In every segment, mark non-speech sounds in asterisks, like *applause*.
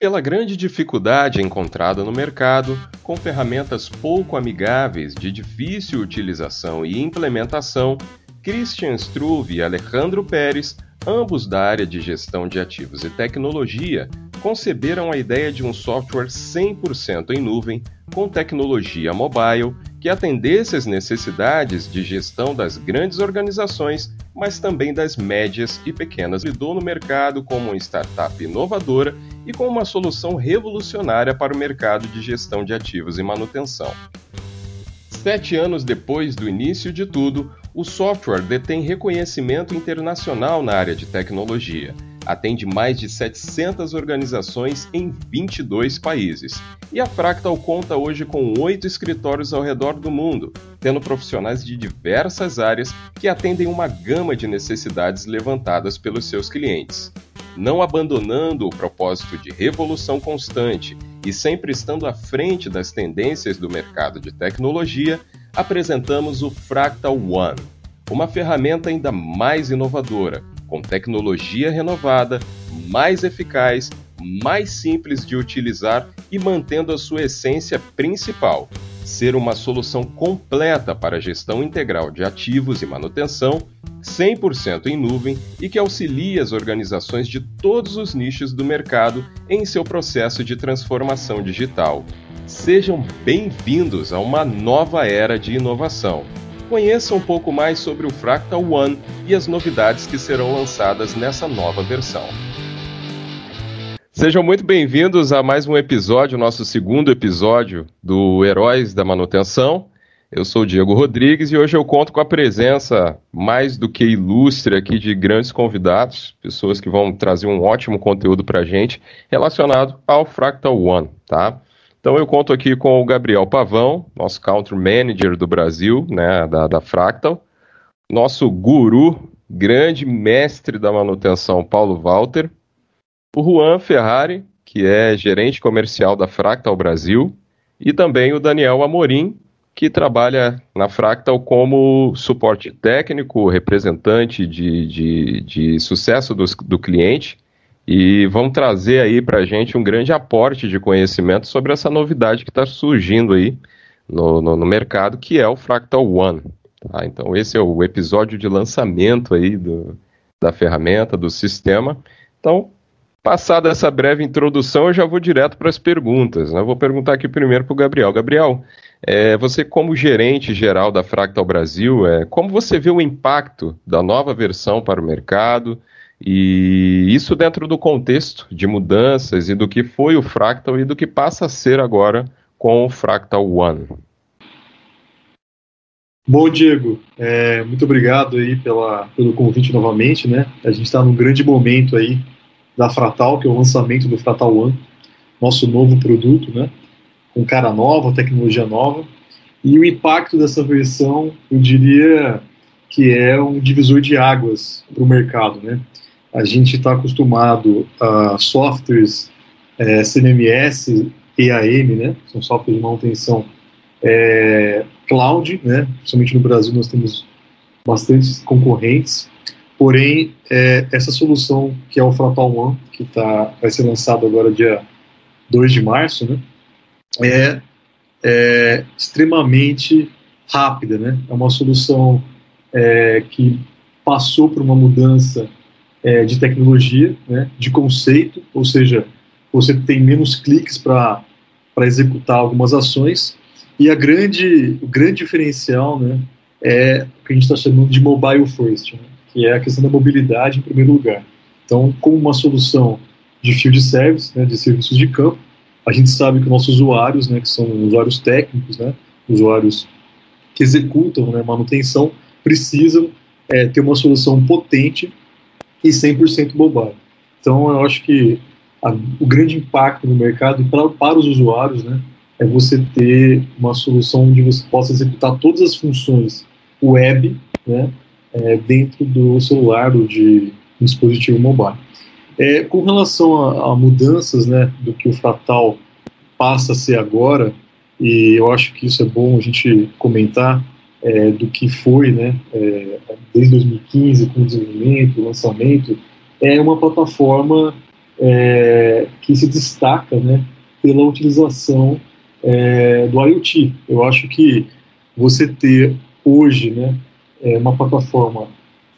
Pela grande dificuldade encontrada no mercado, com ferramentas pouco amigáveis de difícil utilização e implementação, Christian Struve e Alejandro Pérez, ambos da área de gestão de ativos e tecnologia, conceberam a ideia de um software 100% em nuvem, com tecnologia mobile, que atendesse às necessidades de gestão das grandes organizações, mas também das médias e pequenas. Lidou no mercado como uma startup inovadora e com uma solução revolucionária para o mercado de gestão de ativos e manutenção. Sete anos depois do início de tudo, o software detém reconhecimento internacional na área de tecnologia atende mais de 700 organizações em 22 países. E a Fractal conta hoje com oito escritórios ao redor do mundo, tendo profissionais de diversas áreas que atendem uma gama de necessidades levantadas pelos seus clientes. Não abandonando o propósito de revolução constante e sempre estando à frente das tendências do mercado de tecnologia, apresentamos o Fractal One, uma ferramenta ainda mais inovadora com tecnologia renovada, mais eficaz, mais simples de utilizar e mantendo a sua essência principal: ser uma solução completa para a gestão integral de ativos e manutenção, 100% em nuvem e que auxilia as organizações de todos os nichos do mercado em seu processo de transformação digital. Sejam bem-vindos a uma nova era de inovação conheça um pouco mais sobre o Fractal One e as novidades que serão lançadas nessa nova versão. Sejam muito bem-vindos a mais um episódio, nosso segundo episódio do Heróis da Manutenção. Eu sou o Diego Rodrigues e hoje eu conto com a presença mais do que ilustre aqui de grandes convidados, pessoas que vão trazer um ótimo conteúdo para a gente relacionado ao Fractal One, tá? Então eu conto aqui com o Gabriel Pavão, nosso Country Manager do Brasil, né, da, da Fractal, nosso guru, grande mestre da manutenção, Paulo Walter, o Juan Ferrari, que é gerente comercial da Fractal Brasil, e também o Daniel Amorim, que trabalha na Fractal como suporte técnico, representante de, de, de sucesso do, do cliente e vão trazer aí para a gente um grande aporte de conhecimento sobre essa novidade que está surgindo aí no, no, no, mercado, que é o Fractal One. Tá? Então esse é o episódio de lançamento aí do, da ferramenta, do sistema. Então, passada essa breve introdução, eu já vou direto para as perguntas. Né? Eu vou perguntar aqui primeiro para o Gabriel. Gabriel, é, você como gerente geral da Fractal Brasil, é, como você vê o impacto da nova versão para o mercado? E isso dentro do contexto de mudanças e do que foi o Fractal e do que passa a ser agora com o Fractal One. Bom, Diego, é, muito obrigado aí pela, pelo convite novamente, né? A gente está num grande momento aí da Fractal, que é o lançamento do Fractal One, nosso novo produto, né? Com cara nova, tecnologia nova. E o impacto dessa versão, eu diria que é um divisor de águas para o mercado, né? A gente está acostumado a softwares é, CMMS, EAM, né, são softwares de manutenção é, cloud, né, principalmente no Brasil nós temos bastantes concorrentes, porém é, essa solução que é o Fractal One, que tá, vai ser lançado agora dia 2 de março, né, é, é extremamente rápida, né, é uma solução é, que passou por uma mudança é, de tecnologia, né, de conceito, ou seja, você tem menos cliques para executar algumas ações, e a grande, o grande diferencial né, é o que a gente está chamando de mobile first, né, que é a questão da mobilidade em primeiro lugar. Então, como uma solução de field service, né, de serviços de campo, a gente sabe que nossos usuários, né, que são usuários técnicos, né, usuários que executam né, manutenção, precisam é, ter uma solução potente e 100% mobile. Então, eu acho que a, o grande impacto no mercado pra, para os usuários né, é você ter uma solução onde você possa executar todas as funções web né, é, dentro do celular ou de um dispositivo mobile. É, com relação a, a, mudanças né, do que o Fratal passa a ser agora, e eu acho que isso é bom a gente comentar, é, do que foi, né, é, desde 2015, com o desenvolvimento, o lançamento, é uma plataforma é, que se destaca né, pela utilização é, do IoT. Eu acho que você ter hoje né, é, uma plataforma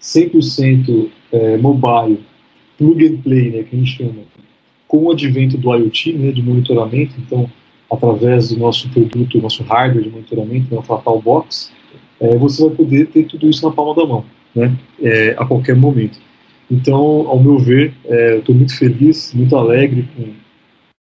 100% é, mobile, plug and play, né, que a gente chama, com o advento do IoT, né, de monitoramento, então, através do nosso produto, nosso hardware de monitoramento, né, o Fatal Box, é, você vai poder ter tudo isso na palma da mão, né, é, a qualquer momento. Então, ao meu ver, é, estou muito feliz, muito alegre com,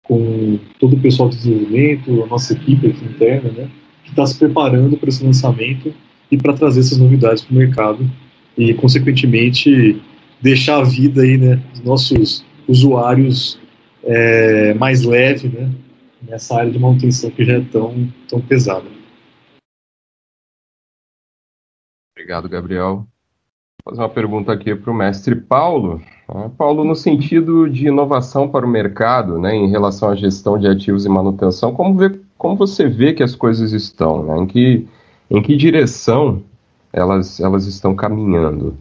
com todo o pessoal de desenvolvimento, a nossa equipe aqui interna, né, que está se preparando para esse lançamento e para trazer essas novidades para o mercado e, consequentemente, deixar a vida aí, né, dos nossos usuários é, mais leve, né, nessa área de manutenção que já é tão, tão pesada. Obrigado, Gabriel. Vou fazer uma pergunta aqui para o mestre Paulo. Né? Paulo, no sentido de inovação para o mercado, né, em relação à gestão de ativos e manutenção, como, vê, como você vê que as coisas estão? Né? Em, que, em que direção elas, elas estão caminhando?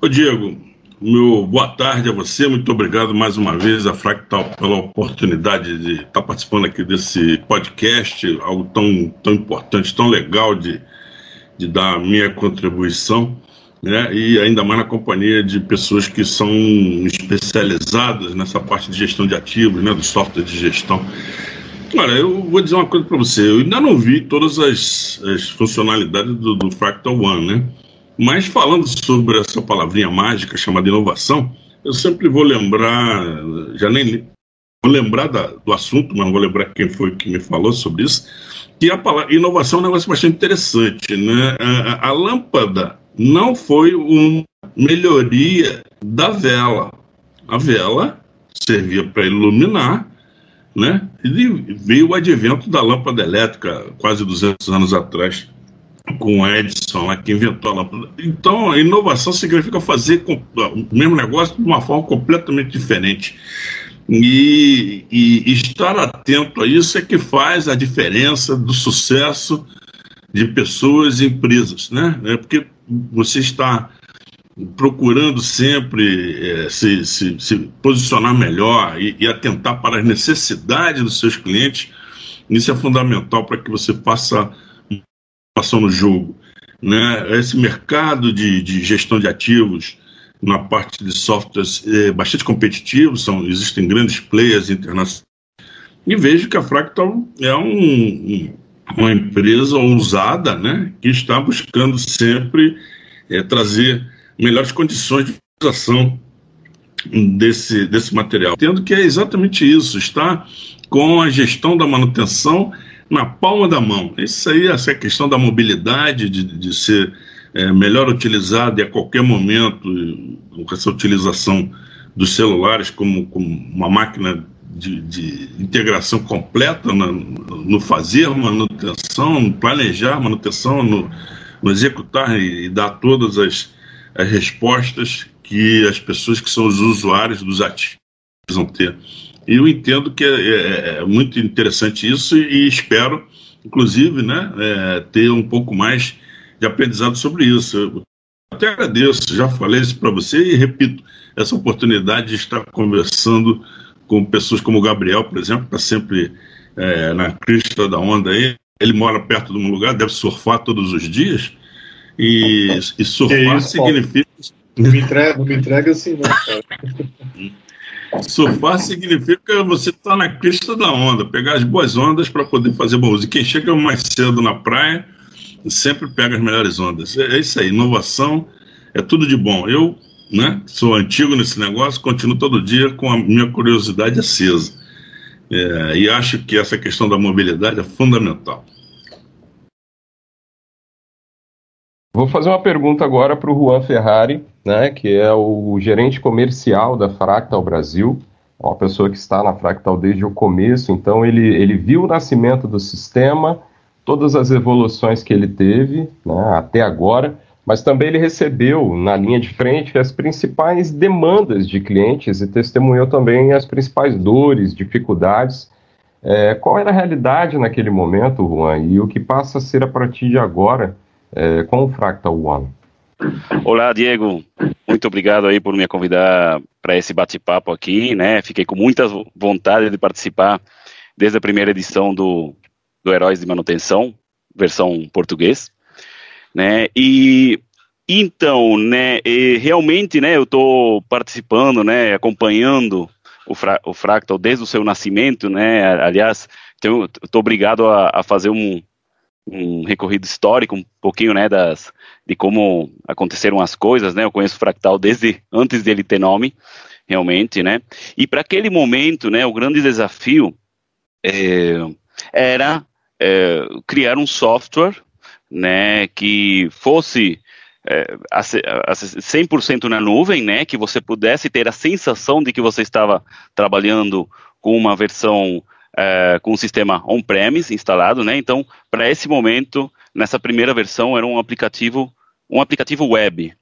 Ô Diego, meu boa tarde a você, muito obrigado mais uma vez a Fractal pela oportunidade de estar participando aqui desse podcast, algo tão, tão importante, tão legal de, de dar a minha contribuição, né? e ainda mais na companhia de pessoas que são especializadas nessa parte de gestão de ativos, né? do software de gestão. Olha, eu vou dizer uma coisa para você, eu ainda não vi todas as, as funcionalidades do, do Fractal One, né? Mas falando sobre essa palavrinha mágica chamada inovação, eu sempre vou lembrar, já nem vou lembrar da, do assunto, mas não vou lembrar quem foi que me falou sobre isso, que a palavra inovação é um negócio bastante interessante. Né? A, a lâmpada não foi uma melhoria da vela. A vela servia para iluminar, né? E veio o advento da lâmpada elétrica quase 200 anos atrás com o Edison, lá, que inventou lâmpada. Então, inovação significa fazer o mesmo negócio de uma forma completamente diferente. E, e, estar atento a isso é que faz a diferença do sucesso de pessoas e empresas, né? É porque você está procurando sempre é, se, se, se, posicionar melhor e, e atentar para as necessidades dos seus clientes, isso é fundamental para que você faça participação no jogo. Né? Esse mercado de, de gestão de ativos na parte de softwares é bastante competitivo, são, existem grandes players internacionais. E vejo que a Fractal é um, uma empresa ousada né? que está buscando sempre é, trazer melhores condições de utilização desse, desse material. Tendo que é exatamente isso, está com a gestão da manutenção na palma da mão. Isso aí, essa questão da mobilidade, de, de ser é, melhor utilizado e a qualquer momento, com essa utilização dos celulares como, como uma máquina de, de integração completa na, no fazer manutenção, no planejar manutenção, no, no executar e, e, dar todas as, as respostas que as pessoas que são os usuários dos ativos vão ter. E eu entendo que é, é, é muito interessante isso e espero, inclusive, né, é, ter um pouco mais de aprendizado sobre isso. Eu até agradeço, já falei isso para você e repito, essa oportunidade de estar conversando com pessoas como o Gabriel, por exemplo, que está sempre é, na crista da onda aí. Ele mora perto de um lugar, deve surfar todos os dias. E, e surfar isso, significa. Não me entrega, não me entrega assim, não, cara. *laughs* Surfar significa você estar tá na crista da onda, pegar as boas ondas para poder fazer bom uso. E quem chega mais cedo na praia sempre pega as melhores ondas. É, é isso aí, inovação é tudo de bom. Eu né, sou antigo nesse negócio, continuo todo dia com a minha curiosidade acesa. É, e acho que essa questão da mobilidade é fundamental. Vou fazer uma pergunta agora para o Juan Ferrari, né, que é o gerente comercial da Fractal Brasil, uma pessoa que está na Fractal desde o começo, então ele, ele viu o nascimento do sistema, todas as evoluções que ele teve né, até agora, mas também ele recebeu na linha de frente as principais demandas de clientes e testemunhou também as principais dores, dificuldades. É, qual era a realidade naquele momento, Juan, e o que passa a ser a partir de agora? Com o Fractal One? Olá, Diego. Muito obrigado aí por me convidar para esse bate-papo aqui, né? Fiquei com muita vontade de participar desde a primeira edição do, do Heróis de Manutenção, versão português, né? E então, né, realmente, né, eu estou participando, né, acompanhando o, fra o Fractal desde o seu nascimento, né, aliás, estou obrigado a, a fazer um, um recorrido histórico, um pouquinho, né, das, de como aconteceram as coisas, né, eu conheço o Fractal desde *laughs* antes dele ter nome, realmente, né, e para aquele momento, né, o grande desafio é, era é, criar um software, né, que fosse é, 100% na nuvem, né, que você pudesse ter a sensação de que você estava trabalhando com uma versão é, com um sistema on-premise instalado, né? Então, para esse momento, nessa primeira versão, era um aplicativo, um aplicativo web,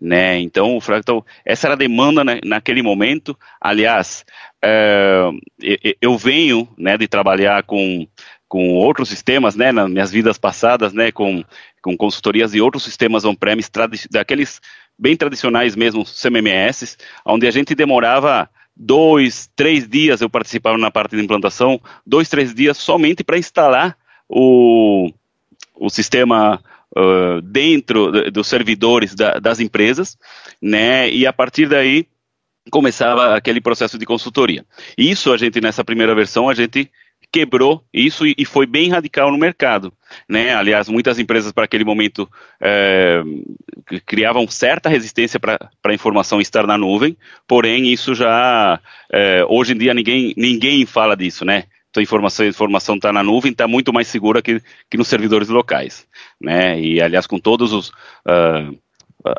né? Então, o Fractal, essa era a demanda na, naquele momento. Aliás, é, eu venho, né, de trabalhar com com outros sistemas, né, nas minhas vidas passadas, né, com, com consultorias de outros sistemas on-premise, daqueles bem tradicionais mesmo, CMMS, onde a gente demorava dois, três dias, eu participava na parte de implantação, dois, três dias somente para instalar o, o sistema uh, dentro dos servidores da, das empresas, né, e a partir daí começava aquele processo de consultoria. Isso a gente, nessa primeira versão, a gente quebrou isso e, foi bem radical no mercado. Né? Aliás, muitas empresas para aquele momento é, criavam certa resistência para a informação estar na nuvem, porém isso já é, hoje em dia ninguém, ninguém fala disso, né? Então, informação informação está na nuvem, está muito mais segura que, que nos servidores locais, né? E aliás, com todos os uh,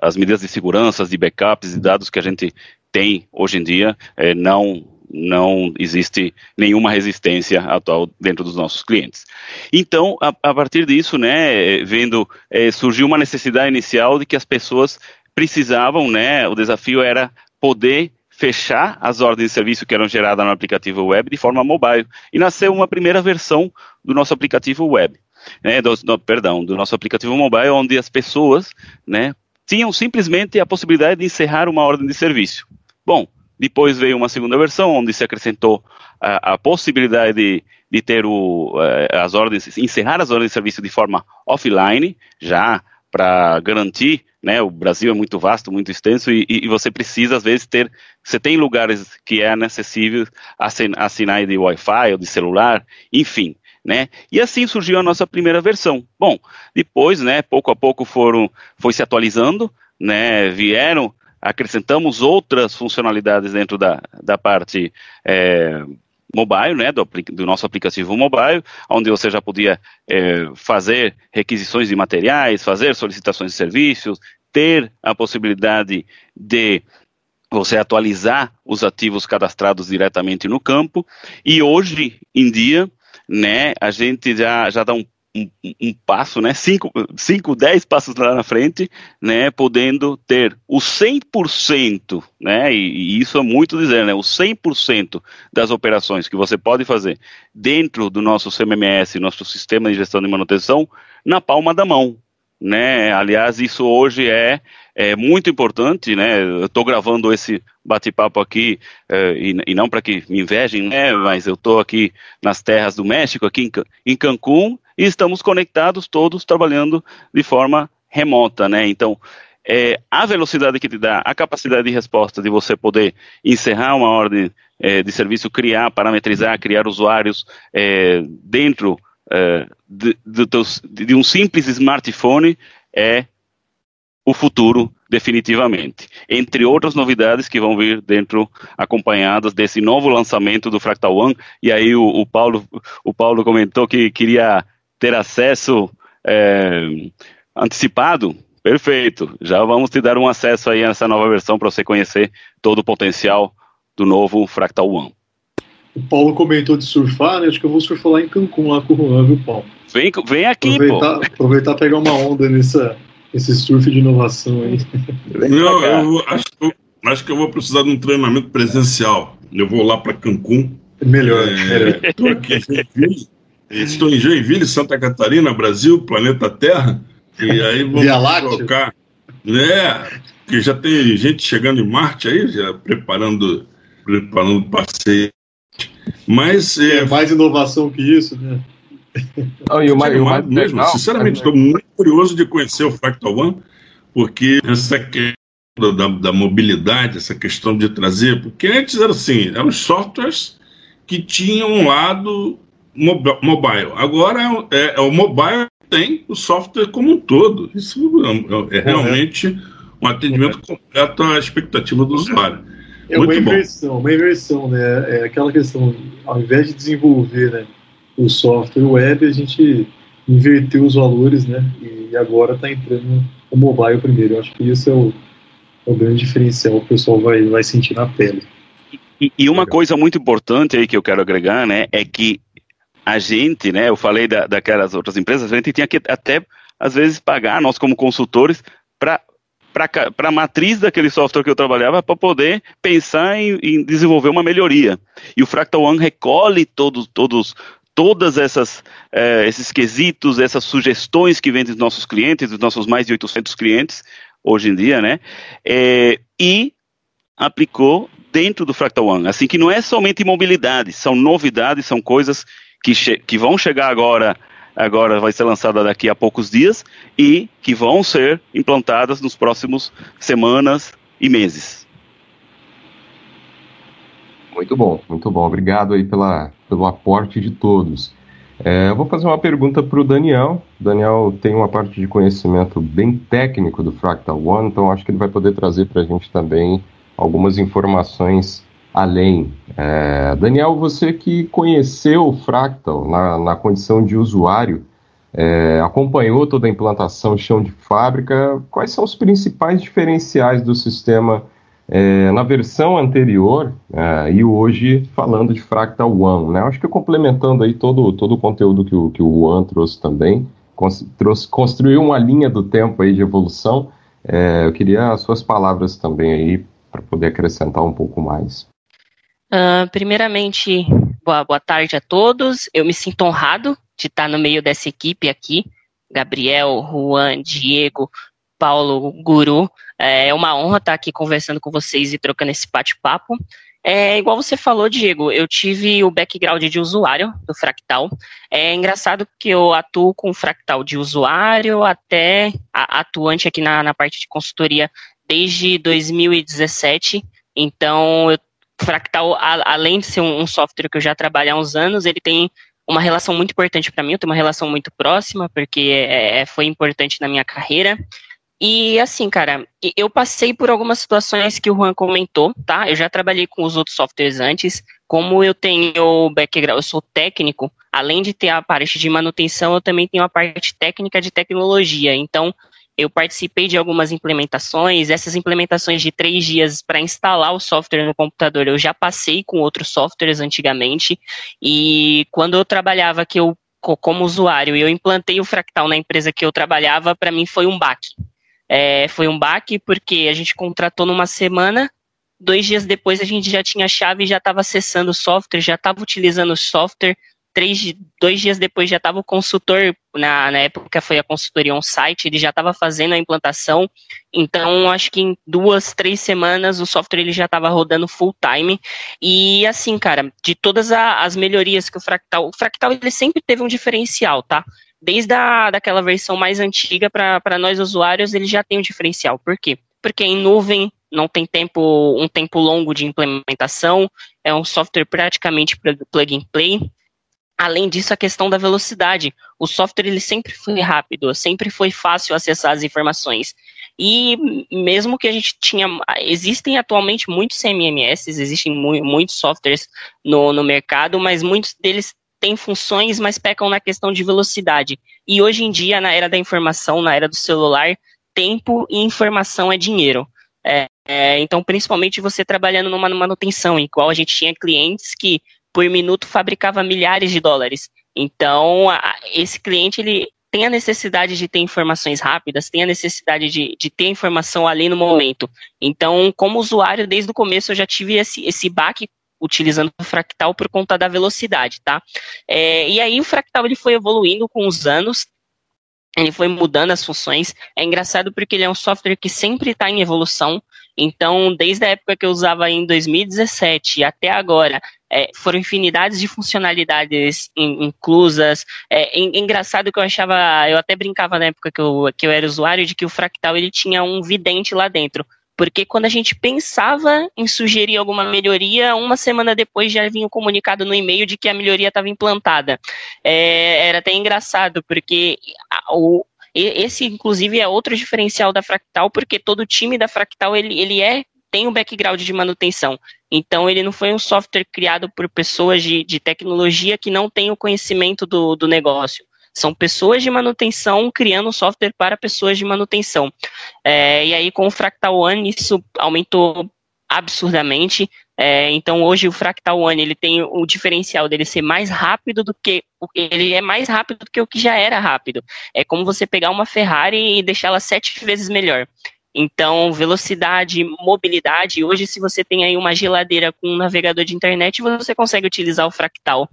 as medidas de segurança, de backups e dados que a gente tem hoje em dia, é, não não existe nenhuma resistência atual dentro dos nossos clientes. Então, a, a partir disso, né, vendo, é, surgiu uma necessidade inicial de que as pessoas precisavam, né, o desafio era poder fechar as ordens de serviço que eram geradas no aplicativo web de forma mobile. E nasceu uma primeira versão do nosso aplicativo web, né, do, do, perdão, do nosso aplicativo mobile, onde as pessoas, né, tinham simplesmente a possibilidade de encerrar uma ordem de serviço. Bom, depois veio uma segunda versão, onde se acrescentou a, a possibilidade de, de ter o, eh, as ordens, encerrar as ordens de serviço de forma offline, já para garantir, né, o Brasil é muito vasto, muito extenso, e, e, você precisa, às vezes, ter, você tem lugares que é acessível a, sinais de Wi-Fi ou de celular, enfim, né, e assim surgiu a nossa primeira versão. Bom, depois, né, pouco a pouco foram, foi se atualizando, né, vieram acrescentamos outras funcionalidades dentro da, da parte é, mobile, né, do, do, nosso aplicativo mobile, onde você já podia é, fazer requisições de materiais, fazer solicitações de serviços, ter a possibilidade de você atualizar os ativos cadastrados diretamente no campo, e hoje em dia, né, a gente já, já dá um um, um, passo, né, cinco, cinco, dez passos lá na frente, né, podendo ter o 100%, né, e, e isso é muito dizer, né, o 100% das operações que você pode fazer dentro do nosso CMMS, nosso Sistema de Gestão de Manutenção, na palma da mão, né, aliás, isso hoje é, é muito importante, né, eu estou gravando esse bate-papo aqui, é, e, e, não para que me invejem, né, mas eu estou aqui nas terras do México, aqui em, em Cancún, e estamos conectados todos trabalhando de forma remota, né? Então, é, a velocidade que te dá, a capacidade de resposta de você poder encerrar uma ordem é, de serviço, criar, parametrizar, criar usuários é, dentro é, de, de, de, um simples smartphone é o futuro definitivamente. Entre outras novidades que vão vir dentro, acompanhadas desse novo lançamento do Fractal One, e aí o, o Paulo, o Paulo comentou que queria ter acesso é, antecipado, perfeito. Já vamos te dar um acesso aí a essa nova versão para você conhecer todo o potencial do novo Fractal One. O Paulo comentou de surfar, né? Acho que eu vou surfar lá em Cancún, lá com o Juan, viu, Paulo? Vem, vem aqui, aproveitar, pô. Aproveitar pegar uma onda nessa, nesse surf de inovação aí. Não, eu acho, eu acho que eu vou precisar de um treinamento presencial. Eu vou lá para Cancún. Melhor. É, Estou aqui *laughs* Estou em Joinville, Santa Catarina, Brasil, planeta Terra. E aí vamos trocar. É, que já tem gente chegando em Marte aí, já preparando, preparando passeio. Mas é, é mais inovação que isso, né? Não, e o mais, o mais mesmo, legal, sinceramente, estou muito curioso de conhecer o Fractal One, porque essa questão da, da, mobilidade, essa questão de trazer, porque antes era assim, eram softwares que tinham um lado mobile. Agora é, é o mobile tem o software como um todo. Isso é, é, é realmente um atendimento completo à expectativa do usuário. É Muito uma inversão, bom. uma inversão, né? É aquela questão, ao invés de desenvolver né, o software web, a gente inverteu os valores, né? E agora está entrando o mobile primeiro. Eu acho que isso é o, é o grande diferencial que o pessoal vai, vai sentir na pele. E, e uma coisa muito importante aí que eu quero agregar, né, é que a gente, né, eu falei da, daquelas outras empresas, a gente tinha que até, às vezes, pagar, nós como consultores, para para a matriz daquele software que eu trabalhava para poder pensar em, em, desenvolver uma melhoria. E o Fractal One recolhe todos, todos, todas essas eh, esses quesitos, essas sugestões que vêm dos nossos clientes, dos nossos mais de 800 clientes hoje em dia, né? Eh, e aplicou dentro do Fractal One. Assim que não é somente mobilidade, são novidades, são coisas que, que vão chegar agora, agora vai ser lançada daqui a poucos dias e que vão ser implantadas nos próximos semanas e meses. Muito bom, muito bom. Obrigado aí pela, pelo aporte de todos. É, eu vou fazer uma pergunta para o Daniel. O Daniel tem uma parte de conhecimento bem técnico do Fractal One, então acho que ele vai poder trazer para a gente também algumas informações além. É, Daniel, você que conheceu o Fractal na, na condição de usuário, é, acompanhou toda a implantação chão de fábrica, quais são os principais diferenciais do sistema é, na versão anterior é, e hoje falando de Fractal One? Né? Acho que complementando aí todo, todo o conteúdo que o, que o One trouxe também, trouxe, construiu uma linha do tempo aí de evolução. É, eu queria as suas palavras também aí para poder acrescentar um pouco mais. Uh, primeiramente, boa, boa tarde a todos. Eu me sinto honrado de estar no meio dessa equipe aqui. Gabriel, Juan, Diego, Paulo, Guru. É uma honra estar aqui conversando com vocês e trocando esse bate-papo. É, igual você falou, Diego, eu tive o background de usuário do Fractal. É engraçado porque eu atuo com Fractal de usuário até atuante aqui na, na parte de consultoria desde 2017. Então, eu Fractal, a, além de ser um, um, software que eu já trabalho há uns anos, ele tem uma relação muito importante para mim, eu tenho uma relação muito próxima, porque é, é, foi importante na minha carreira. E assim, cara, eu passei por algumas situações que o Juan comentou, tá? Eu já trabalhei com os outros softwares antes. Como eu tenho background, eu sou técnico, além de ter a parte de manutenção, eu também tenho a parte técnica de tecnologia. Então, eu participei de algumas implementações, essas implementações de três dias para instalar o software no computador, eu já passei com outros softwares antigamente, e quando eu trabalhava que eu como usuário, eu implantei o Fractal na empresa que eu trabalhava, para mim foi um baque. É, foi um baque porque a gente contratou numa semana, dois dias depois a gente já tinha chave já estava acessando o software, já estava utilizando o software, três, dois dias depois já estava o consultor, na, na época foi a consultoria on-site, ele já estava fazendo a implantação, então acho que em duas, três semanas o software ele já estava rodando full time, e assim, cara, de todas a, as melhorias que o Fractal, o Fractal ele sempre teve um diferencial, tá? Desde a, daquela versão mais antiga para nós usuários, ele já tem um diferencial, por quê? Porque em nuvem não tem tempo, um tempo longo de implementação, é um software praticamente plug and play, Além disso, a questão da velocidade. O software ele sempre foi rápido, sempre foi fácil acessar as informações. E mesmo que a gente tinha. Existem atualmente muitos CMMS, existem mu muitos softwares no, no mercado, mas muitos deles têm funções, mas pecam na questão de velocidade. E hoje em dia, na era da informação, na era do celular, tempo e informação é dinheiro. É, é, então, principalmente você trabalhando numa manutenção, em qual a gente tinha clientes que por minuto fabricava milhares de dólares. Então, a, esse cliente ele tem a necessidade de ter informações rápidas, tem a necessidade de, de ter informação ali no momento. Então, como usuário, desde o começo eu já tive esse, esse baque utilizando o fractal por conta da velocidade, tá? É, e aí o fractal ele foi evoluindo com os anos, ele foi mudando as funções. É engraçado porque ele é um software que sempre está em evolução. Então, desde a época que eu usava em 2017 até agora, é, foram infinidades de funcionalidades in, inclusas. É, engraçado que eu achava, eu até brincava na época que eu, que eu era usuário, de que o Fractal ele tinha um vidente lá dentro. Porque quando a gente pensava em sugerir alguma melhoria, uma semana depois já vinha o um comunicado no e-mail de que a melhoria estava implantada. É, era até engraçado, porque o, esse, inclusive, é outro diferencial da Fractal, porque todo time da Fractal ele, ele é tem um background de manutenção. Então, ele não foi um software criado por pessoas de, de tecnologia que não têm o conhecimento do, do negócio. São pessoas de manutenção criando software para pessoas de manutenção. É, e aí, com o Fractal One, isso aumentou absurdamente. É, então, hoje o Fractal One ele tem o diferencial dele ser mais rápido do que ele é mais rápido do que o que já era rápido. É como você pegar uma Ferrari e deixá-la sete vezes melhor. Então, velocidade, mobilidade. Hoje, se você tem aí uma geladeira com um navegador de internet, você consegue utilizar o Fractal.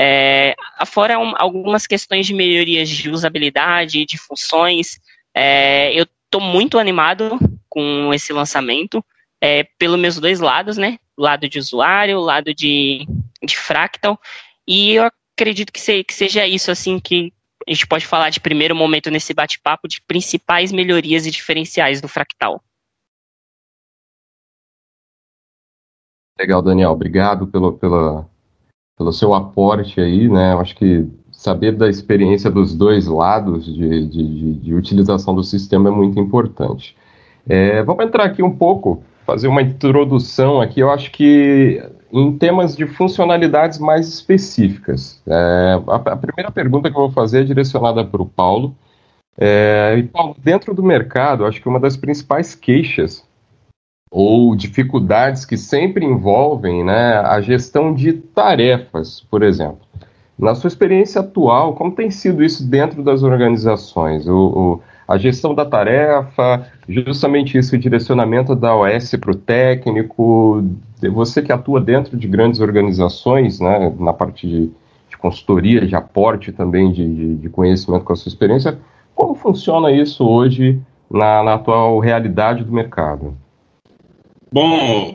É, fora um, algumas questões de melhorias de usabilidade, de funções, é, eu estou muito animado com esse lançamento, é, pelos meus dois lados, né? Lado de usuário, lado de, de Fractal, e eu acredito que, se, que seja isso, assim, que a gente pode falar de primeiro momento nesse bate-papo de principais melhorias e diferenciais do Fractal. Legal, Daniel. Obrigado pelo, pela, pelo seu aporte aí, né? Eu acho que saber da experiência dos dois lados de, de, de utilização do sistema é muito importante. É, vamos entrar aqui um pouco, fazer uma introdução aqui. Eu acho que em temas de funcionalidades mais específicas. É, a, a, primeira pergunta que eu vou fazer é direcionada para o Paulo. É, e Paulo, dentro do mercado, acho que uma das principais queixas ou dificuldades que sempre envolvem né, a gestão de tarefas, por exemplo. Na sua experiência atual, como tem sido isso dentro das organizações? O, o a gestão da tarefa, justamente isso, o direcionamento da OS para o técnico, você que atua dentro de grandes organizações, né, na parte de, de consultoria, de aporte também de, de, conhecimento com a sua experiência, como funciona isso hoje na, na atual realidade do mercado? Bom,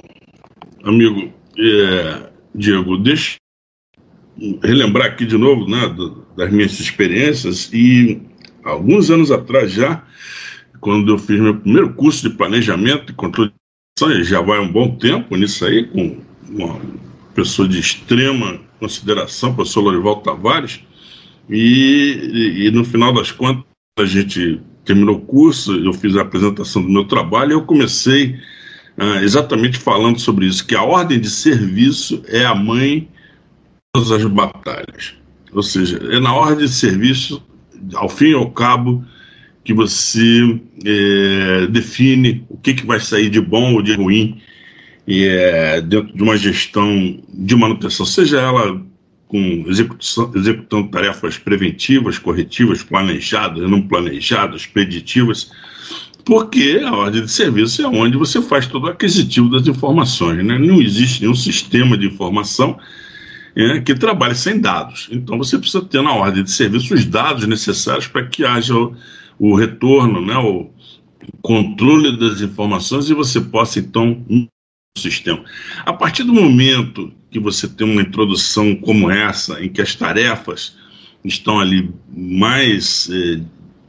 amigo, é, Diego, deixa relembrar aqui de novo né, das minhas experiências. E alguns anos atrás já, quando eu fiz meu primeiro curso de planejamento e controle de já vai um bom tempo nisso aí, com uma pessoa de extrema consideração, professor Lorival Tavares, e, e, e no final das contas a gente terminou o curso, eu fiz a apresentação do meu trabalho e eu comecei ah, exatamente falando sobre isso, que a ordem de serviço é a mãe de todas as batalhas. Ou seja, é na ordem de serviço, ao fim e ao cabo, que você é, define o que, que vai sair de bom ou de ruim é, dentro de uma gestão de manutenção, seja ela com executando tarefas preventivas, corretivas, planejadas, não planejadas, preditivas, porque a ordem de serviço é onde você faz todo o aquisitivo das informações. Né? Não existe nenhum sistema de informação é, que trabalhe sem dados. Então você precisa ter na ordem de serviço os dados necessários para que haja o, o retorno, né, o controle das informações e você possa então sistema. A partir do momento que você tem uma introdução como essa, em que as tarefas estão ali mais, eh,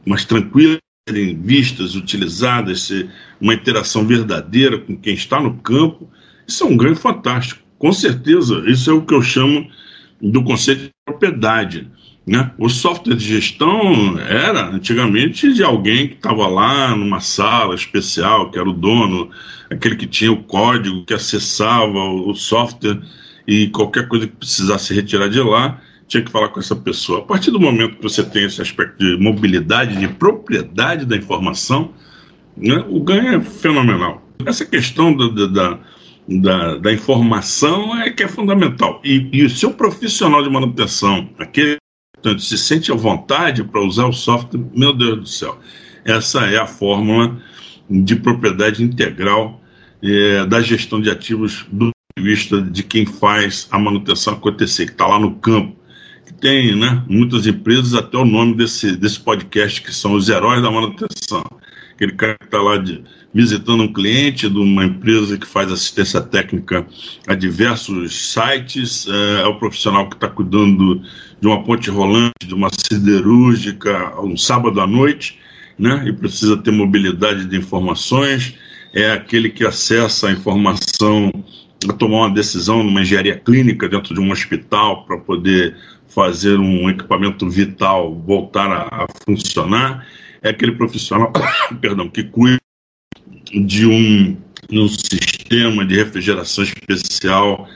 mais tranquilas serem vistas, utilizadas, uma interação verdadeira com quem está no campo, isso é um ganho fantástico. Com certeza, isso é o que eu chamo do conceito de propriedade. Né? O software de gestão era antigamente de alguém que estava lá numa sala especial, que era o dono, aquele que tinha o código, que acessava o software e qualquer coisa que precisasse retirar de lá tinha que falar com essa pessoa. A partir do momento que você tem esse aspecto de mobilidade, de propriedade da informação, né, o ganho é fenomenal. Essa questão da, da, da, da informação é que é fundamental. E, e o seu profissional de manutenção, aquele que se sente à vontade para usar o software, meu Deus do céu, essa é a fórmula de propriedade integral é, da gestão de ativos do ponto de vista de quem faz a manutenção acontecer, que está lá no campo que tem né, muitas empresas, até o nome desse, desse podcast, que são os heróis da manutenção. Aquele cara que está lá de, visitando um cliente de uma empresa que faz assistência técnica a diversos sites, é, é o profissional que está cuidando de uma ponte rolante, de uma siderúrgica, um sábado à noite, né, e precisa ter mobilidade de informações, é aquele que acessa a informação a tomar uma decisão numa engenharia clínica dentro de um hospital para poder fazer um equipamento vital voltar a, a funcionar, é aquele profissional, *coughs* perdão, que cuida de um, um sistema de refrigeração especial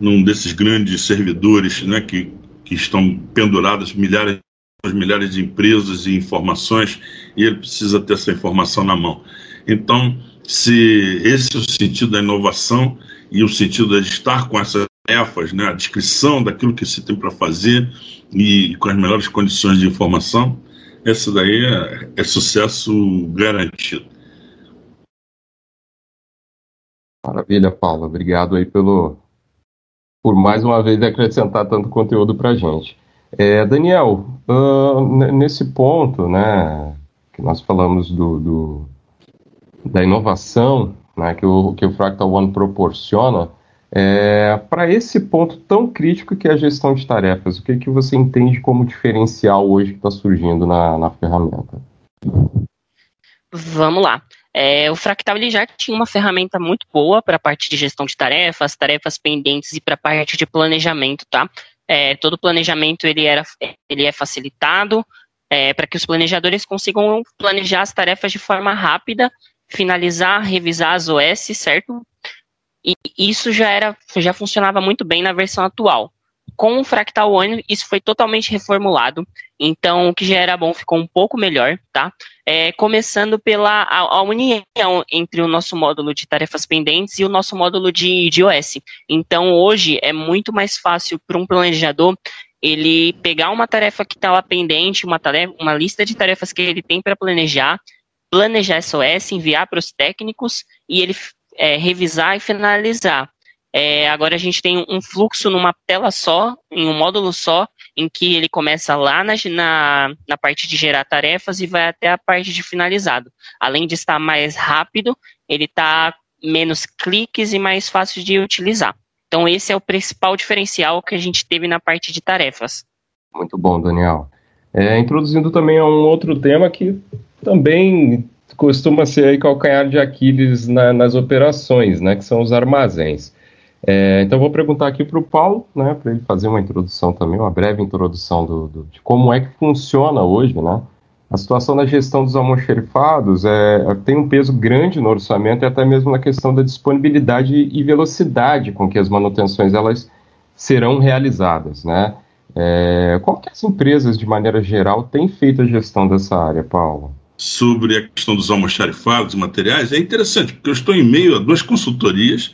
num desses grandes servidores, né, que, que estão pendurados milhares milhares de empresas e informações e ele precisa ter essa informação na mão. Então, se esse é o sentido da inovação e o sentido de estar com essas tarefas, né, a descrição daquilo que se tem para fazer e com as melhores condições de informação, essa daí é, é sucesso garantido. Maravilha, Paulo. Obrigado aí pelo por mais uma vez acrescentar tanto conteúdo para gente. É, Daniel, uh, nesse ponto, né, que nós falamos do, do da inovação, né, que, o, que o Fractal One proporciona, é, para esse ponto tão crítico que é a gestão de tarefas, o que, que você entende como diferencial hoje que está surgindo na, na ferramenta? Vamos lá. É, o Fractal ele já tinha uma ferramenta muito boa para a parte de gestão de tarefas, tarefas pendentes e para a parte de planejamento, tá? É, todo planejamento ele, era, ele é facilitado é, para que os planejadores consigam planejar as tarefas de forma rápida finalizar, revisar as OS, certo? E isso já era, já funcionava muito bem na versão atual. Com o Fractal One, isso foi totalmente reformulado. Então, o que já era bom ficou um pouco melhor, tá? É, começando pela a, a, união entre o nosso módulo de tarefas pendentes e o nosso módulo de, de OS. Então, hoje é muito mais fácil para um planejador ele pegar uma tarefa que está lá pendente, uma, tarefa, uma lista de tarefas que ele tem para planejar, planejar SOS, enviar para os técnicos e ele é, revisar e finalizar. É, agora a gente tem um fluxo numa tela só, em um módulo só, em que ele começa lá na, na, na, parte de gerar tarefas e vai até a parte de finalizado. Além de estar mais rápido, ele está menos cliques e mais fácil de utilizar. Então esse é o principal diferencial que a gente teve na parte de tarefas. Muito bom, Daniel. É, introduzindo também um outro tema que também costuma ser aí calcanhar de Aquiles na, nas operações, né, que são os armazéns. É, então vou perguntar aqui para o Paulo, né, para ele fazer uma introdução também, uma breve introdução do, do, de como é que funciona hoje, né, a situação da gestão dos almoxerifados é, tem um peso grande no orçamento e até mesmo na questão da disponibilidade e velocidade com que as manutenções elas serão realizadas, né? É, como que as empresas, de maneira geral, têm feito a gestão dessa área, Paulo? Sobre a questão dos almoxarifados materiais é interessante, porque eu estou em meio a duas consultorias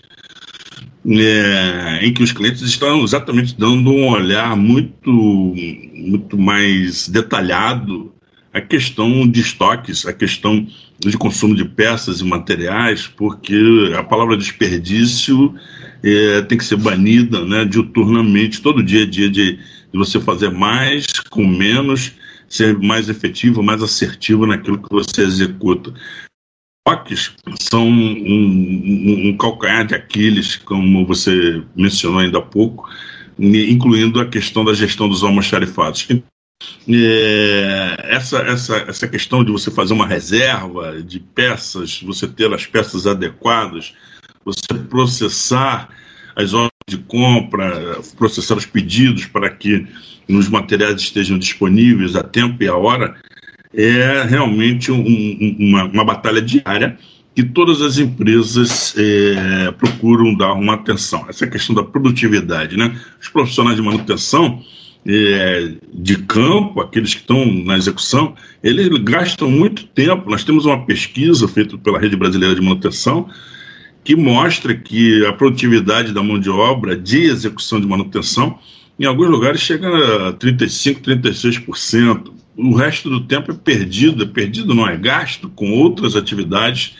é, em que os clientes estão exatamente dando um olhar muito, muito mais detalhado à questão de estoques, à questão de consumo de peças e materiais, porque a palavra desperdício é, tem que ser banida né, diuturnamente, todo dia a dia de, de você fazer mais com menos ser mais efetivo, mais assertivo naquilo que você executa. Toques são um, um, um, calcanhar de Aquiles, como você mencionou ainda há pouco, incluindo a questão da gestão dos almoxarifados. É, essa, essa, essa questão de você fazer uma reserva de peças, você ter as peças adequadas, você processar as ordens de compra, processar os pedidos para que os materiais estejam disponíveis a tempo e a hora, é realmente um, uma, uma, batalha diária que todas as empresas é, procuram dar uma atenção. Essa é questão da produtividade. Né? Os profissionais de manutenção é, de campo, aqueles que estão na execução, eles gastam muito tempo. Nós temos uma pesquisa feita pela Rede Brasileira de Manutenção que mostra que a produtividade da mão de obra de execução de manutenção em alguns lugares chega a 35%, 36%. O resto do tempo é perdido, é perdido não é gasto com outras atividades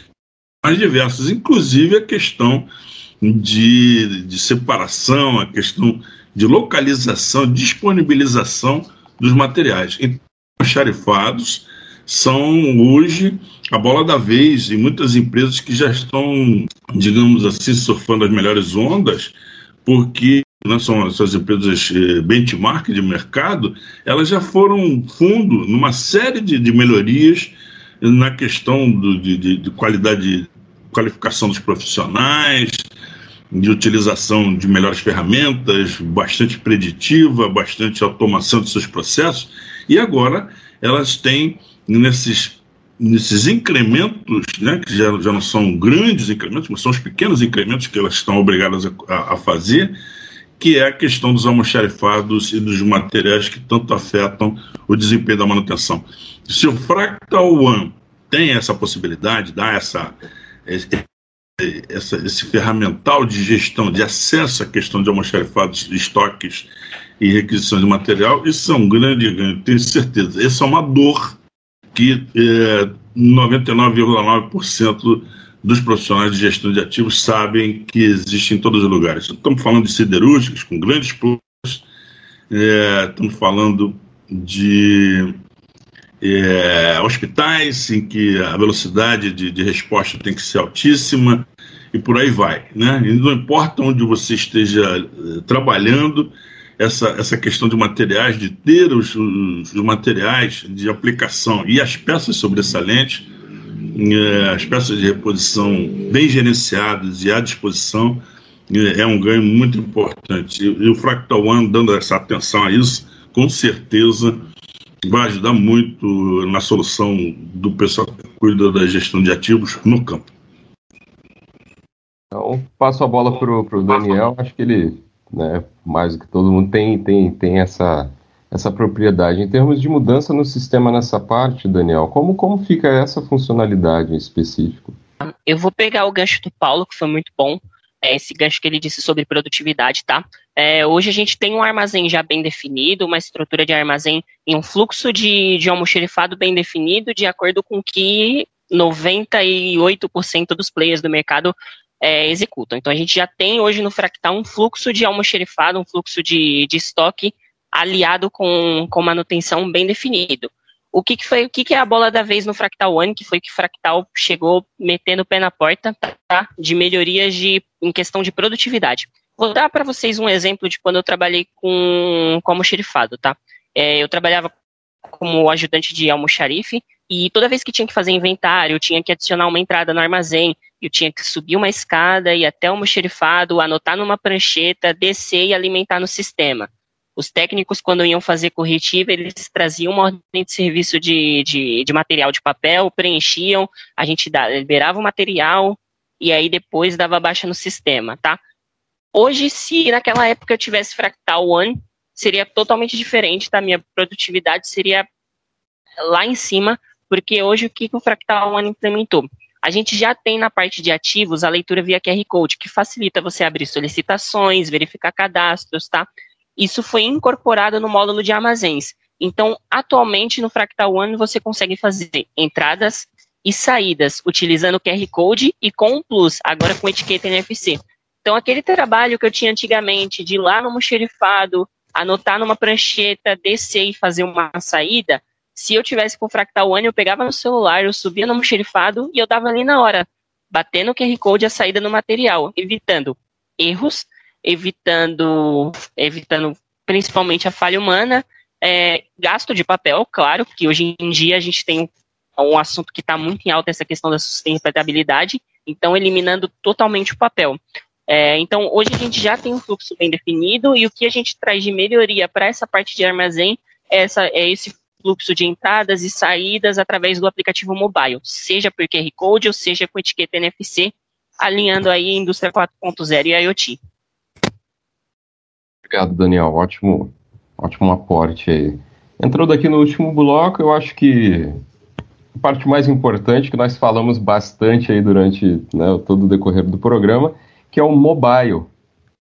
mais diversas, inclusive a questão de, de separação, a questão de localização, disponibilização dos materiais. Então, xarifados são hoje a bola da vez em muitas empresas que já estão, digamos assim, surfando as melhores ondas, porque né, são essas empresas eh, benchmark de mercado, elas já foram fundo numa série de, de melhorias na questão do, de, de, de qualidade, qualificação dos profissionais, de utilização de melhores ferramentas, bastante preditiva, bastante automação de seus processos, e agora elas têm nesses, nesses incrementos, né, que já, já não são grandes incrementos, mas são os pequenos incrementos que elas estão obrigadas a, a fazer, que é a questão dos almoxarifados e dos materiais que tanto afetam o desempenho da manutenção. Se o Fractal One tem essa possibilidade, dá essa, essa, esse ferramental de gestão, de acesso à questão de almoxarifados, estoques e requisição de material, isso é um grande ganho, tenho certeza. Essa é uma dor que é, 99,9% dos profissionais de gestão de ativos sabem que existe em todos os lugares. Estamos falando de siderúrgicas com grandes planos, é, estamos falando de é, hospitais em que a velocidade de, de, resposta tem que ser altíssima e por aí vai. Né? E não importa onde você esteja é, trabalhando, essa, essa questão de materiais, de ter os, os, materiais de aplicação e as peças sobressalentes, as peças de reposição bem gerenciadas e à disposição, é, é um ganho muito importante. E, e o Fractal One, dando essa atenção a isso, com certeza vai ajudar muito na solução do pessoal que cuida da gestão de ativos no campo. Então, passo a bola para o Daniel, acho que ele né? Mais do que todo mundo tem, tem, tem essa, essa propriedade. Em termos de mudança no sistema nessa parte, Daniel, como, como fica essa funcionalidade em específico? Eu vou pegar o gancho do Paulo, que foi muito bom. É esse gancho que ele disse sobre produtividade, tá? É, hoje a gente tem um armazém já bem definido, uma estrutura de armazém e um fluxo de, de almoxerifado bem definido, de acordo com que 98% dos players do mercado é, executam. Então a gente já tem hoje no Fractal um fluxo de almoxerifado, um fluxo de, de estoque aliado com, com manutenção bem definido. O que, que foi, o que, que é a bola da vez no Fractal One, que foi que o Fractal chegou metendo o pé na porta, tá? De melhorias de, em questão de produtividade. Vou dar para vocês um exemplo de quando eu trabalhei com, com almoxerifado, tá? É, eu trabalhava como ajudante de almoxarife e toda vez que tinha que fazer inventário, eu tinha que adicionar uma entrada no armazém, eu tinha que subir uma escada e até o almoxerifado, anotar numa prancheta, descer e alimentar no sistema. Os técnicos, quando iam fazer corretiva, eles traziam uma ordem de serviço de, de, de material de papel, preenchiam, a gente dá, liberava o material e aí depois dava baixa no sistema, tá? Hoje, se naquela época eu tivesse Fractal One, seria totalmente diferente, tá? Minha produtividade seria lá em cima, porque hoje o que o Fractal One implementou? A gente já tem na parte de ativos a leitura via QR Code, que facilita você abrir solicitações, verificar cadastros, tá? Isso foi incorporado no módulo de armazéns. Então, atualmente no Fractal One você consegue fazer entradas e saídas utilizando o QR Code e com o Plus, agora com etiqueta NFC. Então, aquele trabalho que eu tinha antigamente de ir lá no mocherifado, anotar numa prancheta, descer e fazer uma saída, se eu tivesse com Fractal One, eu pegava no celular, eu subia no xerifado e eu dava ali na hora, batendo o QR Code a saída no material, evitando erros, evitando, evitando principalmente a falha humana, é, gasto de papel, claro, que hoje em dia a gente tem um assunto que está muito em alta, essa questão da sustentabilidade, então eliminando totalmente o papel. É, então, hoje a gente já tem um fluxo bem definido e o que a gente traz de melhoria para essa parte de armazém é, essa, é esse fluxo de entradas e saídas através do aplicativo mobile, seja por QR Code ou seja com etiqueta NFC, alinhando aí a indústria 4.0 e IoT. Obrigado, Daniel. Ótimo, ótimo aporte aí. Entrando aqui no último bloco, eu acho que a parte mais importante que nós falamos bastante aí durante né, todo o decorrer do programa, que é o mobile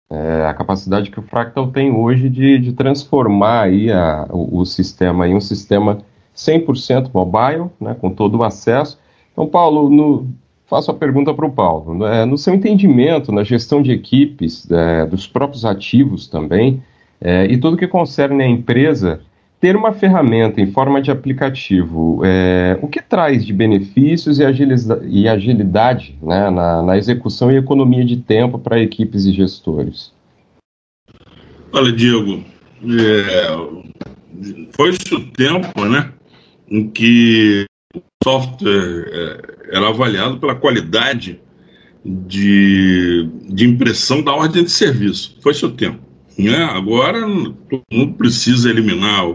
é, a capacidade que o Fractal tem hoje de, de transformar aí a, o, o, sistema em um sistema 100% mobile, né, com todo o acesso. Então, Paulo, no, faço a pergunta para o Paulo. É, no seu entendimento, na gestão de equipes, é, dos próprios ativos também, é, e tudo que concerne a empresa, ter uma ferramenta em forma de aplicativo, é, o que traz de benefícios e, e agilidade né, na, na, execução e economia de tempo para equipes e gestores? Olha, Diego, é, foi-se o tempo né, em que o software é, era avaliado pela qualidade de, de impressão da ordem de serviço. Foi-se o tempo. Né? Agora, todo mundo precisa eliminar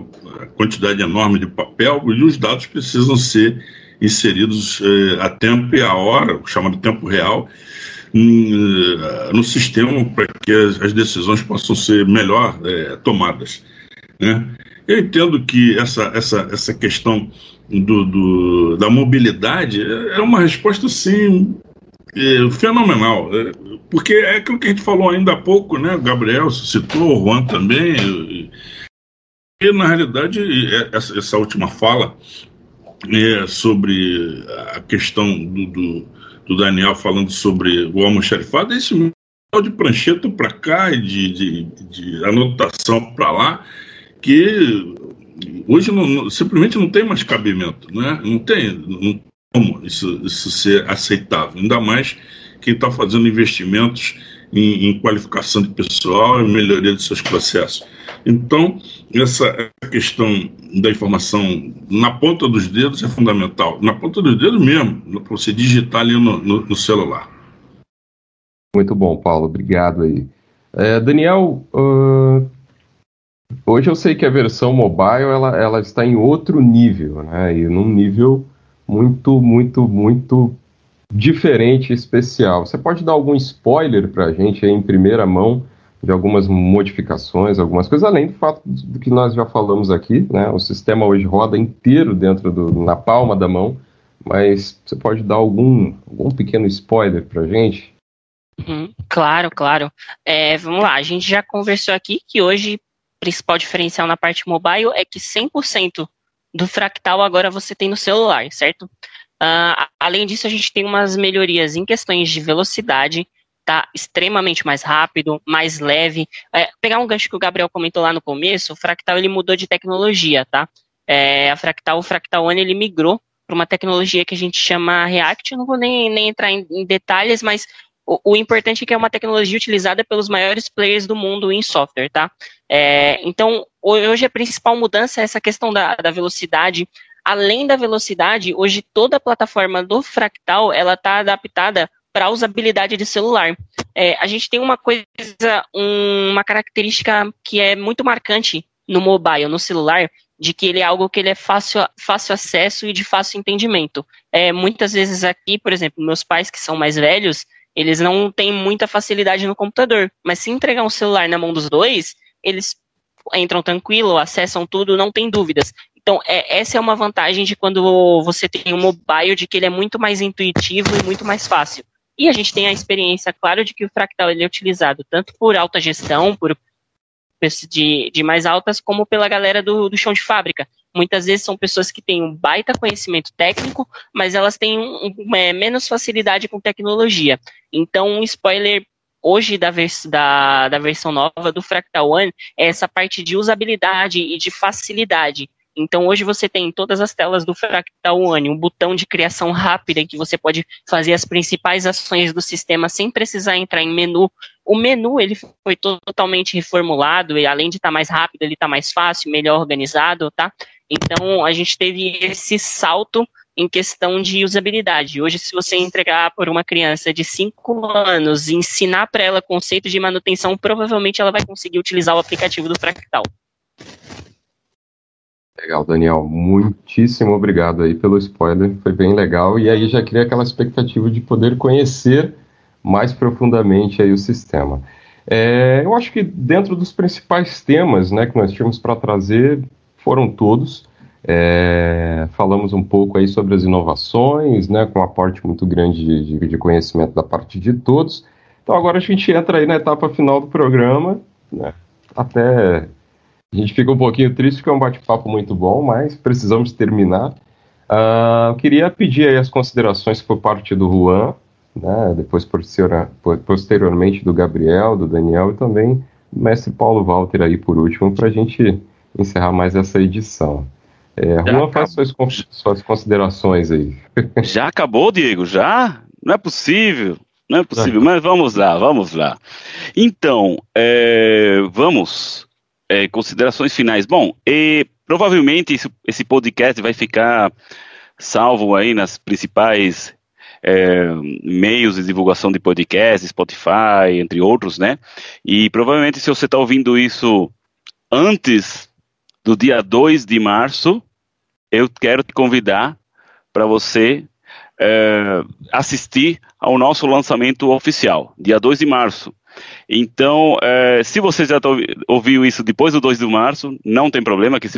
a quantidade enorme de papel e os dados precisam ser inseridos eh, a tempo e a hora, chamado tempo real, eh, no sistema para que as, as, decisões possam ser melhor eh, tomadas. Né? Eu entendo que essa, essa, essa questão do, do, da mobilidade é uma resposta, sim, é, fenomenal. É, porque é aquilo que a gente falou ainda há pouco, né? Gabriel citou, o Juan também. E, e na realidade, é, essa, essa, última fala é sobre a questão do, do, do Daniel falando sobre o almoxarifado, é esse de prancheta para cá e de, de, de anotação para lá, que hoje não, simplesmente não tem mais cabimento, né? Não tem, não como isso, isso ser aceitável, ainda mais quem está fazendo investimentos em, em, qualificação de pessoal e melhoria de seus processos. Então, essa questão da informação na ponta dos dedos é fundamental, na ponta dos dedos mesmo, para você digitar ali no, no, no, celular. Muito bom, Paulo, obrigado aí. É, Daniel, uh, hoje eu sei que a versão mobile ela, ela está em outro nível, né? E num nível muito, muito, muito diferente e especial. Você pode dar algum spoiler para a gente aí em primeira mão de algumas modificações, algumas coisas, além do fato do que nós já falamos aqui, né? O sistema hoje roda inteiro dentro do, na palma da mão, mas você pode dar algum, algum pequeno spoiler para a gente? Uhum, claro, claro. É, vamos lá, a gente já conversou aqui que hoje principal diferencial na parte mobile é que 100% do fractal agora você tem no celular, certo? Uh, além disso, a gente tem umas melhorias em questões de velocidade, tá extremamente mais rápido, mais leve. É, pegar um gancho que o Gabriel comentou lá no começo, o Fractal ele mudou de tecnologia, tá? É, a Fractal, o Fractal One, ele migrou para uma tecnologia que a gente chama React, eu não vou nem, nem entrar em, em detalhes, mas o, o, importante é que é uma tecnologia utilizada pelos maiores players do mundo em software, tá? É, então, hoje a principal mudança é essa questão da, da velocidade. Além da velocidade, hoje toda a plataforma do Fractal, ela está adaptada para usabilidade de celular. É, a gente tem uma coisa, um, uma característica que é muito marcante no mobile, no celular, de que ele é algo que ele é fácil, fácil acesso e de fácil entendimento. É, muitas vezes aqui, por exemplo, meus pais que são mais velhos, eles não têm muita facilidade no computador. Mas se entregar um celular na mão dos dois, eles entram tranquilo, acessam tudo, não tem dúvidas. Então, é, essa é uma vantagem de quando você tem um mobile, de que ele é muito mais intuitivo e muito mais fácil. E a gente tem a experiência, claro, de que o Fractal ele é utilizado tanto por alta gestão, por de, de mais altas, como pela galera do, do chão de fábrica. Muitas vezes são pessoas que têm um baita conhecimento técnico, mas elas têm um, é, menos facilidade com tecnologia. Então, um spoiler hoje da, vers da, da versão nova do Fractal One é essa parte de usabilidade e de facilidade. Então hoje você tem em todas as telas do Fractal One um botão de criação rápida em que você pode fazer as principais ações do sistema sem precisar entrar em menu. O menu ele foi totalmente reformulado e além de estar tá mais rápido, ele está mais fácil, melhor organizado, tá? Então a gente teve esse salto em questão de usabilidade. Hoje, se você entregar por uma criança de 5 anos e ensinar para ela conceitos de manutenção, provavelmente ela vai conseguir utilizar o aplicativo do Fractal. Legal, Daniel. Muitíssimo obrigado aí pelo spoiler, foi bem legal. E aí já cria aquela expectativa de poder conhecer mais profundamente aí o sistema. É, eu acho que dentro dos principais temas né, que nós tínhamos para trazer foram todos. É, falamos um pouco aí sobre as inovações, né, com um aporte muito grande de, de, conhecimento da parte de todos. Então agora a gente entra aí na etapa final do programa, né, até a gente fica um pouquinho triste porque é um bate-papo muito bom, mas precisamos terminar. Uh, queria pedir aí as considerações por parte do Juan, né, depois posteriormente do Gabriel, do Daniel e também do mestre Paulo Walter aí por último, para a gente encerrar mais essa edição. É, Juan, faz suas, suas considerações aí. *laughs* Já acabou, Diego? Já? Não é possível. Não é possível, mas vamos lá, vamos lá. Então, é, vamos. É, considerações finais. Bom, e, provavelmente esse, esse podcast vai ficar salvo aí nas principais é, meios de divulgação de podcast, Spotify, entre outros, né? E provavelmente se você está ouvindo isso antes do dia 2 de março, eu quero te convidar para você é, assistir ao nosso lançamento oficial, dia 2 de março. Então, é, se você já tá, ouviu isso depois do 2 de março, não tem problema, que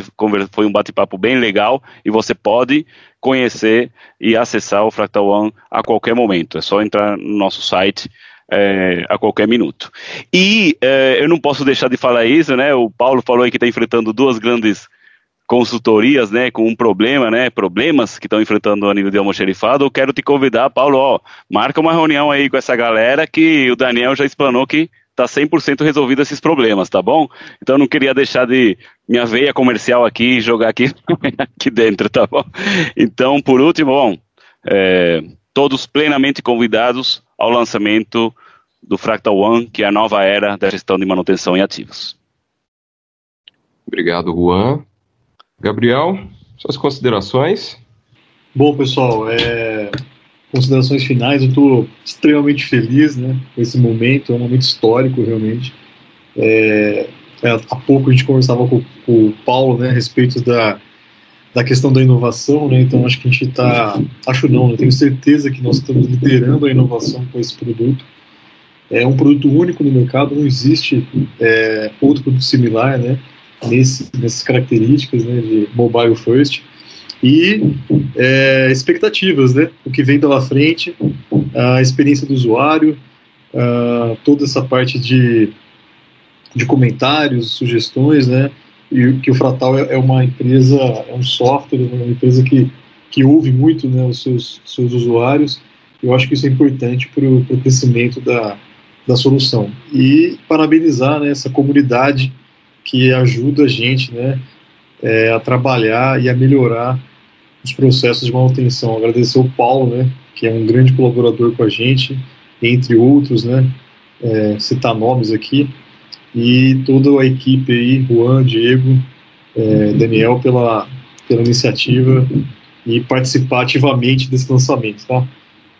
foi um bate-papo bem legal e você pode conhecer e acessar o Fractal One a qualquer momento. É só entrar no nosso site é, a qualquer minuto. E é, eu não posso deixar de falar isso, né? O Paulo falou aí que está enfrentando duas grandes consultorias, né, com um problema, né, problemas que estão enfrentando a nível de almoxerifado, eu quero te convidar, Paulo, ó, marca uma reunião aí com essa galera que o Daniel já explanou que tá 100% resolvido esses problemas, tá bom? Então não queria deixar de minha veia comercial aqui jogar aqui, *laughs* aqui dentro, tá bom? Então, por último, bom, é, todos plenamente convidados ao lançamento do Fractal One, que é a nova era da gestão de manutenção em ativos. Obrigado, Juan. Gabriel, suas considerações? Bom, pessoal, é... considerações finais. Eu estou extremamente feliz né, com esse momento, é um momento histórico, realmente. É... É, há pouco a gente conversava com, com, o Paulo né, a respeito da, da questão da inovação, né, então acho que a gente está, acho não, eu tenho certeza que nós estamos liderando a inovação com esse produto. É um produto único no mercado, não existe é, outro produto similar, né? Nesse, nessas características né, de mobile first e é, expectativas, né? O que vem pela frente, a experiência do usuário, toda essa parte de, de comentários, sugestões, né? E que o Fratal é, é uma empresa, é um software, é uma empresa que, que ouve muito né, os seus, seus usuários. Eu acho que isso é importante para o crescimento da, da solução. E parabenizar né, essa comunidade que ajuda a gente né, é, a trabalhar e a melhorar os processos de manutenção. Agradecer o Paulo, né, que é um grande colaborador com a gente, entre outros, né, é, citar nomes aqui, e toda a equipe aí, Juan, Diego, é, Daniel, pela, pela iniciativa e participar ativamente desse lançamento, tá?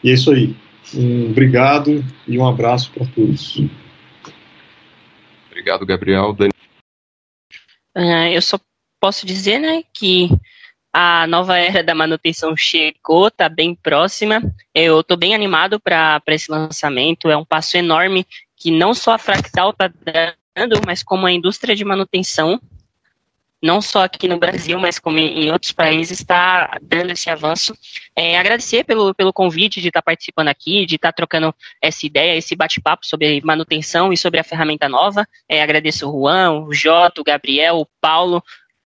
E é isso aí. Um obrigado e um abraço para todos. Obrigado, Gabriel. Uh, eu só posso dizer, né, que a nova era da manutenção chegou, está bem próxima. Eu estou bem animado para esse lançamento. É um passo enorme que não só a Fractal está dando, mas como a indústria de manutenção não só aqui no Brasil, mas como em outros países, está dando esse avanço. É, agradecer pelo, pelo convite de estar tá participando aqui, de estar tá trocando essa ideia, esse bate-papo sobre manutenção e sobre a ferramenta nova. É, agradeço o Juan, o Jota, o Gabriel, o Paulo,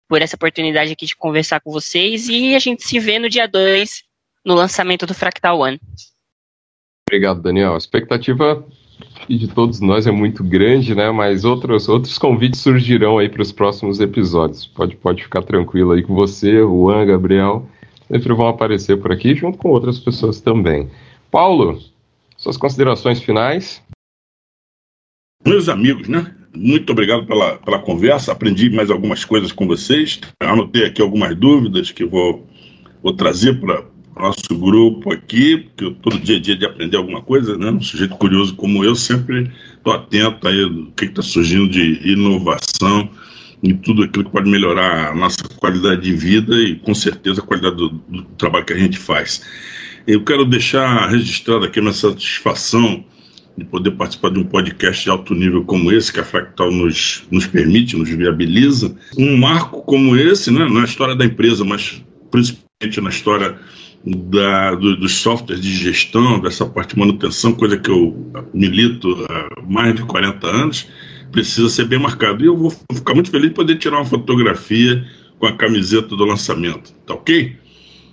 por essa oportunidade aqui de conversar com vocês e a gente se vê no dia 2, no lançamento do Fractal One. Obrigado, Daniel. A expectativa e de todos nós é muito grande, né? Mas outros, outros convites surgirão aí para os próximos episódios. Pode, pode ficar tranquilo aí com você, Juan, Gabriel. Sempre vão aparecer por aqui, junto com outras pessoas também. Paulo, suas considerações finais? Meus amigos, né? Muito obrigado pela, pela conversa. Aprendi mais algumas coisas com vocês. Anotei aqui algumas dúvidas que vou, vou trazer para nosso grupo aqui, porque eu, todo dia a dia de aprender alguma coisa, né? Um sujeito curioso como eu, sempre estou atento aí do que está surgindo de inovação e tudo aquilo que pode melhorar a nossa qualidade de vida e, com certeza, a qualidade do, do trabalho que a gente faz. Eu quero deixar registrado aqui a minha satisfação de poder participar de um podcast de alto nível como esse, que a Fractal nos, nos permite, nos viabiliza. Um marco como esse, né, na história da empresa, mas principalmente na história da, do, dos softwares de gestão, dessa parte de manutenção, coisa que eu milito há mais de 40 anos, precisa ser bem marcado. E eu vou ficar muito feliz de poder tirar uma fotografia com a camiseta do lançamento, tá ok?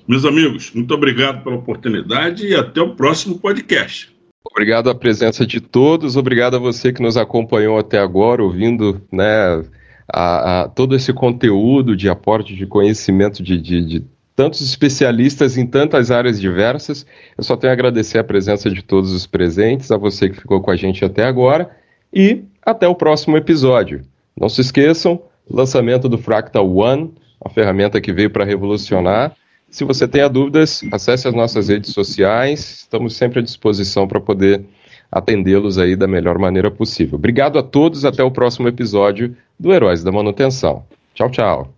Meus amigos, muito obrigado pela oportunidade e até o próximo podcast. Obrigado à presença de todos, obrigado a você que nos acompanhou até agora, ouvindo né, a, a, todo esse conteúdo de aporte de conhecimento de, de, de tantos especialistas em tantas áreas diversas. Eu só tenho a agradecer a presença de todos os presentes, a você que ficou com a gente até agora e até o próximo episódio. Não se esqueçam, lançamento do Fractal One, a ferramenta que veio para revolucionar. Se você tem dúvidas, acesse as nossas redes sociais, estamos sempre à disposição para poder atendê-los aí da melhor maneira possível. Obrigado a todos, até o próximo episódio do Heróis da Manutenção. Tchau, tchau.